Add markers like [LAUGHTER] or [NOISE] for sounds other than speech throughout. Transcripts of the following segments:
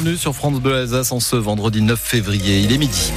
bienvenue sur France Bleu Alsace en ce vendredi 9 février. Il est midi.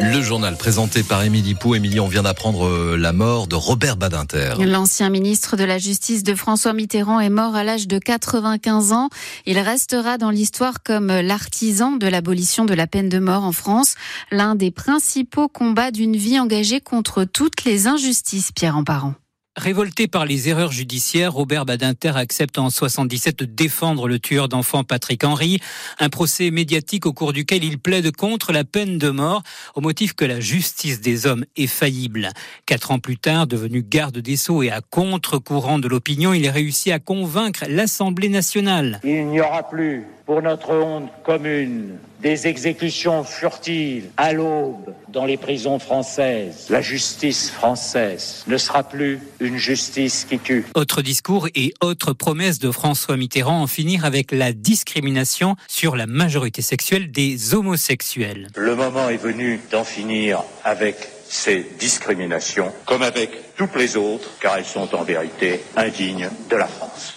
Le journal présenté par Émilie Pou. Émilie, on vient d'apprendre euh, la mort de Robert Badinter. L'ancien ministre de la Justice de François Mitterrand est mort à l'âge de 95 ans. Il restera dans l'histoire comme l'artisan de l'abolition de la peine de mort en France, l'un des principaux combats d'une vie engagée contre toutes les injustices, Pierre Emparent. Révolté par les erreurs judiciaires, Robert Badinter accepte en 77 de défendre le tueur d'enfants Patrick Henry, un procès médiatique au cours duquel il plaide contre la peine de mort au motif que la justice des hommes est faillible. Quatre ans plus tard, devenu garde des Sceaux et à contre-courant de l'opinion, il réussit à convaincre l'Assemblée nationale. Il n'y aura plus pour notre honte commune des exécutions furtives à l'aube dans les prisons françaises. La justice française ne sera plus une justice qui tue. Autre discours et autre promesse de François Mitterrand en finir avec la discrimination sur la majorité sexuelle des homosexuels. Le moment est venu d'en finir avec ces discriminations, comme avec toutes les autres, car elles sont en vérité indignes de la France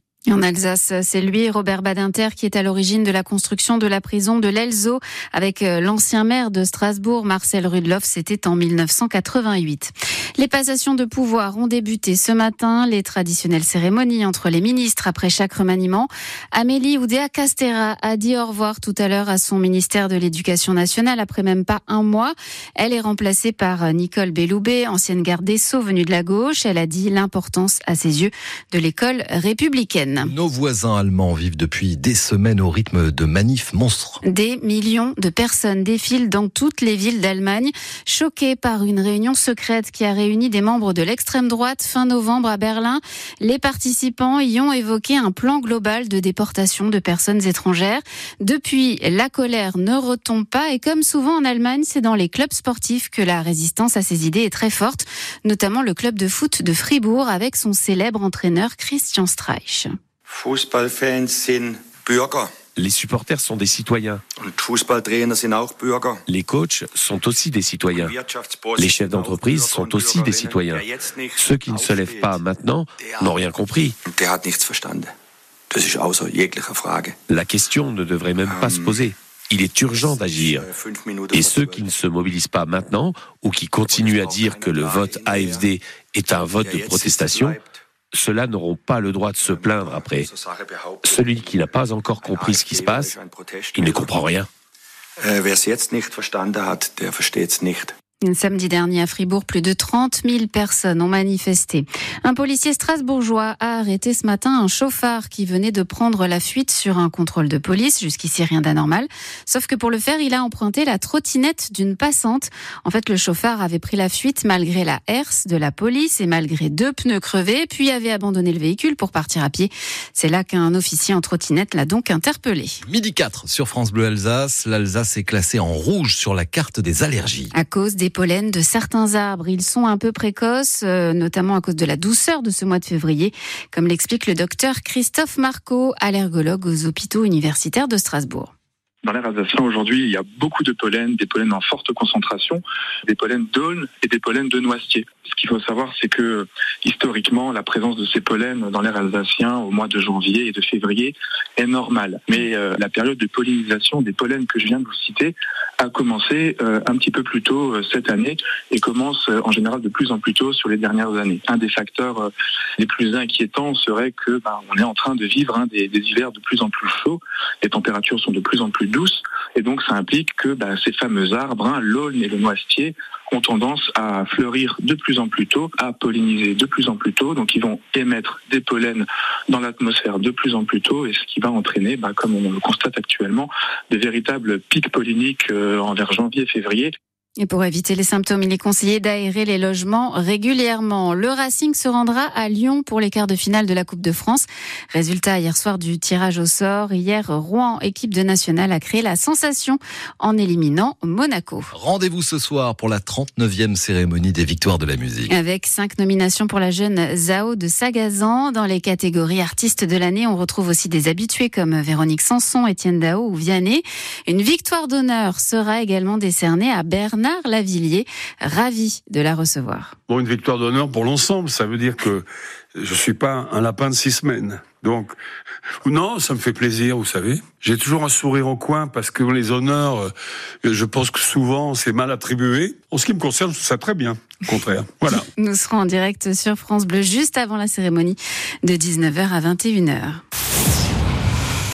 En Alsace, c'est lui, Robert Badinter, qui est à l'origine de la construction de la prison de l'Elzo avec euh, l'ancien maire de Strasbourg, Marcel Rudloff. C'était en 1988. Les passations de pouvoir ont débuté ce matin, les traditionnelles cérémonies entre les ministres après chaque remaniement. Amélie Oudéa Castera a dit au revoir tout à l'heure à son ministère de l'Éducation nationale après même pas un mois. Elle est remplacée par Nicole Belloubet, ancienne garde des Sceaux venue de la gauche. Elle a dit l'importance à ses yeux de l'école républicaine. Nos voisins allemands vivent depuis des semaines au rythme de manifs monstres. Des millions de personnes défilent dans toutes les villes d'Allemagne, choquées par une réunion secrète qui a réuni des membres de l'extrême droite fin novembre à Berlin. Les participants y ont évoqué un plan global de déportation de personnes étrangères. Depuis, la colère ne retombe pas et comme souvent en Allemagne, c'est dans les clubs sportifs que la résistance à ces idées est très forte, notamment le club de foot de Fribourg avec son célèbre entraîneur Christian Streich. Sind Bürger. Les supporters sont des citoyens. Les coachs sont aussi des citoyens. Les chefs d'entreprise sont aussi des citoyens. Ceux qui ne se lèvent pas maintenant n'ont rien compris. La question ne devrait même pas se poser. Il est urgent d'agir. Et ceux qui ne se mobilisent pas maintenant ou qui continuent à dire que le vote AFD est un vote de protestation, ceux-là n'auront pas le droit de se plaindre après. Celui qui n'a pas encore compris ce qui se passe, il ne comprend rien. Samedi dernier à Fribourg, plus de 30 000 personnes ont manifesté. Un policier strasbourgeois a arrêté ce matin un chauffard qui venait de prendre la fuite sur un contrôle de police. Jusqu'ici, rien d'anormal. Sauf que pour le faire, il a emprunté la trottinette d'une passante. En fait, le chauffard avait pris la fuite malgré la herse de la police et malgré deux pneus crevés, puis avait abandonné le véhicule pour partir à pied. C'est là qu'un officier en trottinette l'a donc interpellé. Midi 4 sur France Bleu Alsace. L'Alsace est classée en rouge sur la carte des allergies. À cause des pollen de certains arbres. Ils sont un peu précoces, euh, notamment à cause de la douceur de ce mois de février, comme l'explique le docteur Christophe Marco, allergologue aux hôpitaux universitaires de Strasbourg. Dans l'air alsacien aujourd'hui, il y a beaucoup de pollen, des pollens en forte concentration, des pollens d'aulne et des pollens de noisetier. Ce qu'il faut savoir, c'est que historiquement, la présence de ces pollens dans l'air alsacien au mois de janvier et de février est normale. Mais euh, la période de pollinisation des pollens que je viens de vous citer a commencé euh, un petit peu plus tôt euh, cette année et commence en général de plus en plus tôt sur les dernières années. Un des facteurs les plus inquiétants serait que ben, on est en train de vivre hein, des, des hivers de plus en plus chauds, les températures sont de plus en plus et donc ça implique que ben, ces fameux arbres, hein, l'aulne et le noisetier, ont tendance à fleurir de plus en plus tôt, à polliniser de plus en plus tôt. Donc ils vont émettre des pollens dans l'atmosphère de plus en plus tôt et ce qui va entraîner, bah, comme on le constate actuellement, des véritables pics polliniques euh, envers janvier-février. Et pour éviter les symptômes, il est conseillé d'aérer les logements régulièrement. Le Racing se rendra à Lyon pour les quarts de finale de la Coupe de France. Résultat hier soir du tirage au sort. Hier, Rouen, équipe de nationale, a créé la sensation en éliminant Monaco. Rendez-vous ce soir pour la 39e cérémonie des victoires de la musique. Avec cinq nominations pour la jeune Zao de Sagazan. Dans les catégories artistes de l'année, on retrouve aussi des habitués comme Véronique Sanson, Étienne Dao ou Vianney. Une victoire d'honneur sera également décernée à Berne Bernard Lavillier, ravi de la recevoir. Bon, une victoire d'honneur pour l'ensemble, ça veut dire que je suis pas un lapin de six semaines. Donc, non, ça me fait plaisir, vous savez. J'ai toujours un sourire au coin parce que les honneurs, euh, je pense que souvent c'est mal attribué. En ce qui me concerne, ça très bien. Au contraire. [LAUGHS] Voilà. Nous serons en direct sur France Bleu juste avant la cérémonie de 19h à 21h.